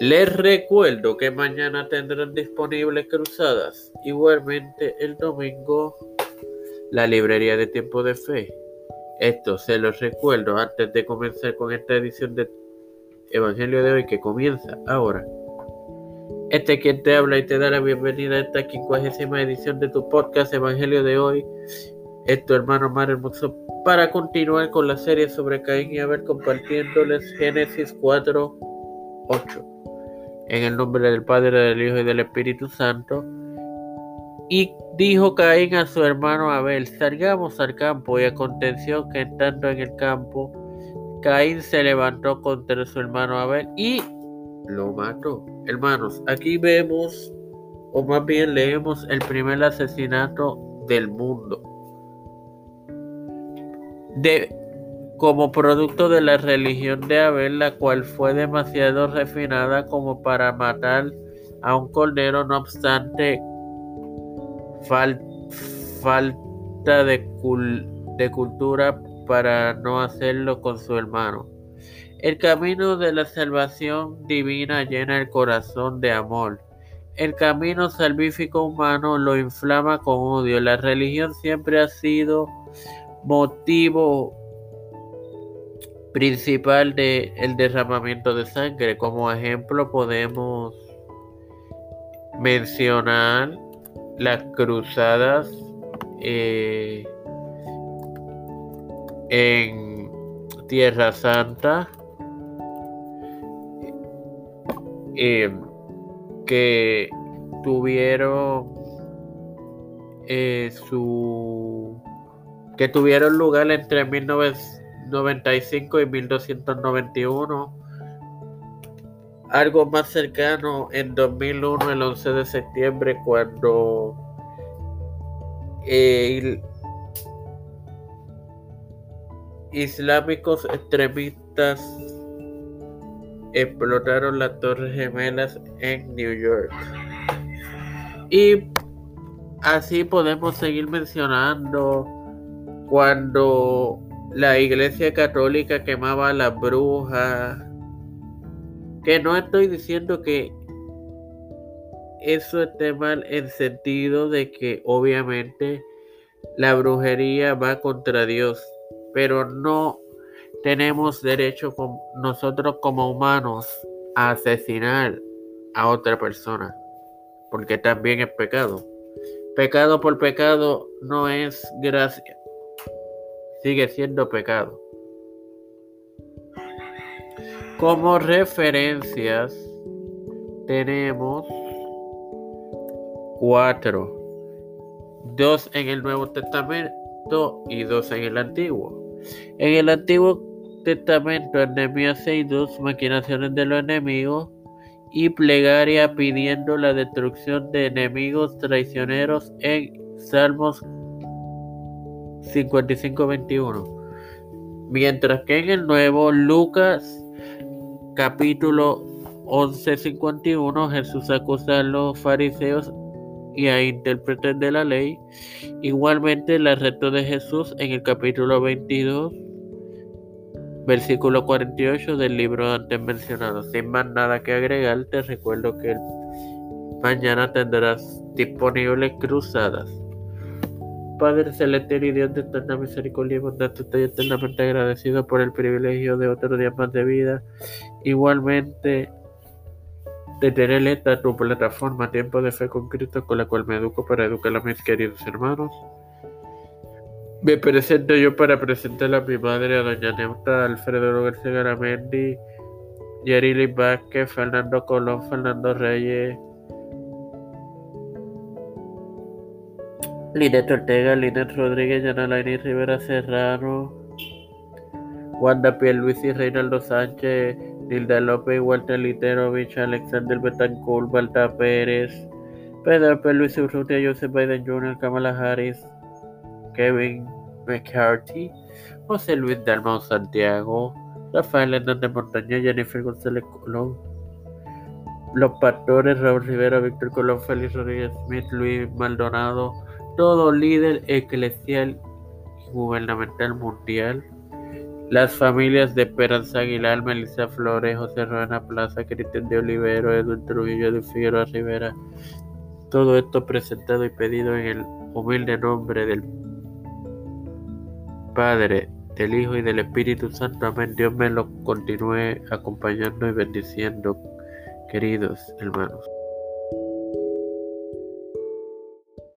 Les recuerdo que mañana tendrán disponibles cruzadas. Igualmente el domingo la librería de tiempo de fe. Esto se los recuerdo antes de comenzar con esta edición de Evangelio de hoy que comienza ahora. Este es quien te habla y te da la bienvenida a esta quincuagésima edición de tu podcast Evangelio de hoy. Es tu hermano Mar Hermoso para continuar con la serie sobre Caín y Abel compartiéndoles Génesis 4, 8. En el nombre del Padre, del Hijo y del Espíritu Santo. Y dijo Caín a su hermano Abel, salgamos al campo. Y aconteció que estando en el campo, Caín se levantó contra su hermano Abel y lo mató. Hermanos, aquí vemos, o más bien leemos, el primer asesinato del mundo. De, como producto de la religión de Abel, la cual fue demasiado refinada como para matar a un cordero, no obstante, falta de, de cultura para no hacerlo con su hermano. El camino de la salvación divina llena el corazón de amor. El camino salvífico humano lo inflama con odio. La religión siempre ha sido motivo principal del el derramamiento de sangre. Como ejemplo podemos mencionar las cruzadas eh, en Tierra Santa eh, que tuvieron eh, su que tuvieron lugar entre 1995 y 1291 algo más cercano en 2001 el 11 de septiembre cuando eh, islámicos extremistas explotaron las torres gemelas en New York. Y así podemos seguir mencionando cuando la iglesia católica quemaba a las brujas, que no estoy diciendo que eso esté mal en sentido de que obviamente la brujería va contra Dios, pero no tenemos derecho nosotros como humanos a asesinar a otra persona, porque también es pecado. Pecado por pecado no es gracia sigue siendo pecado. Como referencias tenemos cuatro, dos en el Nuevo Testamento y dos en el Antiguo. En el Antiguo Testamento, Nehemías 6.2, maquinaciones de los enemigos y plegaria pidiendo la destrucción de enemigos traicioneros en Salmos 55-21. Mientras que en el nuevo Lucas capítulo 11-51 Jesús acusa a los fariseos y a intérpretes de la ley. Igualmente el arresto de Jesús en el capítulo 22 versículo 48 del libro antes mencionado. Sin más nada que agregar, te recuerdo que mañana tendrás disponibles cruzadas. Padre celestial y Dios de eterna misericordia y bondad, estoy eternamente agradecido por el privilegio de otro día más de vida. Igualmente, de tener esta tu plataforma Tiempo de Fe con Cristo, con la cual me educo para educar a mis queridos hermanos. Me presento yo para presentar a mi madre, a doña Neuta, Alfredo García Garamendi, Yerili Vázquez, Fernando Colón, Fernando Reyes, Linet Ortega, Linet Rodríguez, Yanalaini Rivera Serrano, Wanda y Reinaldo Sánchez, Nilda López, Walter Literovich, Alexander Betancourt, Balta Pérez, Pedro. Luis Urrutia, Joseph Biden Jr., Kamala Harris, Kevin McCarthy, José Luis Dalmau Santiago, Rafael Hernández Montaña, Jennifer González Colón, Los Pastores, Raúl Rivera, Víctor Colón, Félix Rodríguez Smith, Luis Maldonado, todo líder eclesial y gubernamental mundial Las familias de Esperanza Aguilar, Melissa Flores, José Ruana Plaza, Cristian de Olivero, Edwin Trujillo de Figueroa Rivera. Todo esto presentado y pedido en el humilde nombre del Padre, del Hijo y del Espíritu Santo. Amén. Dios me lo continúe acompañando y bendiciendo, queridos hermanos.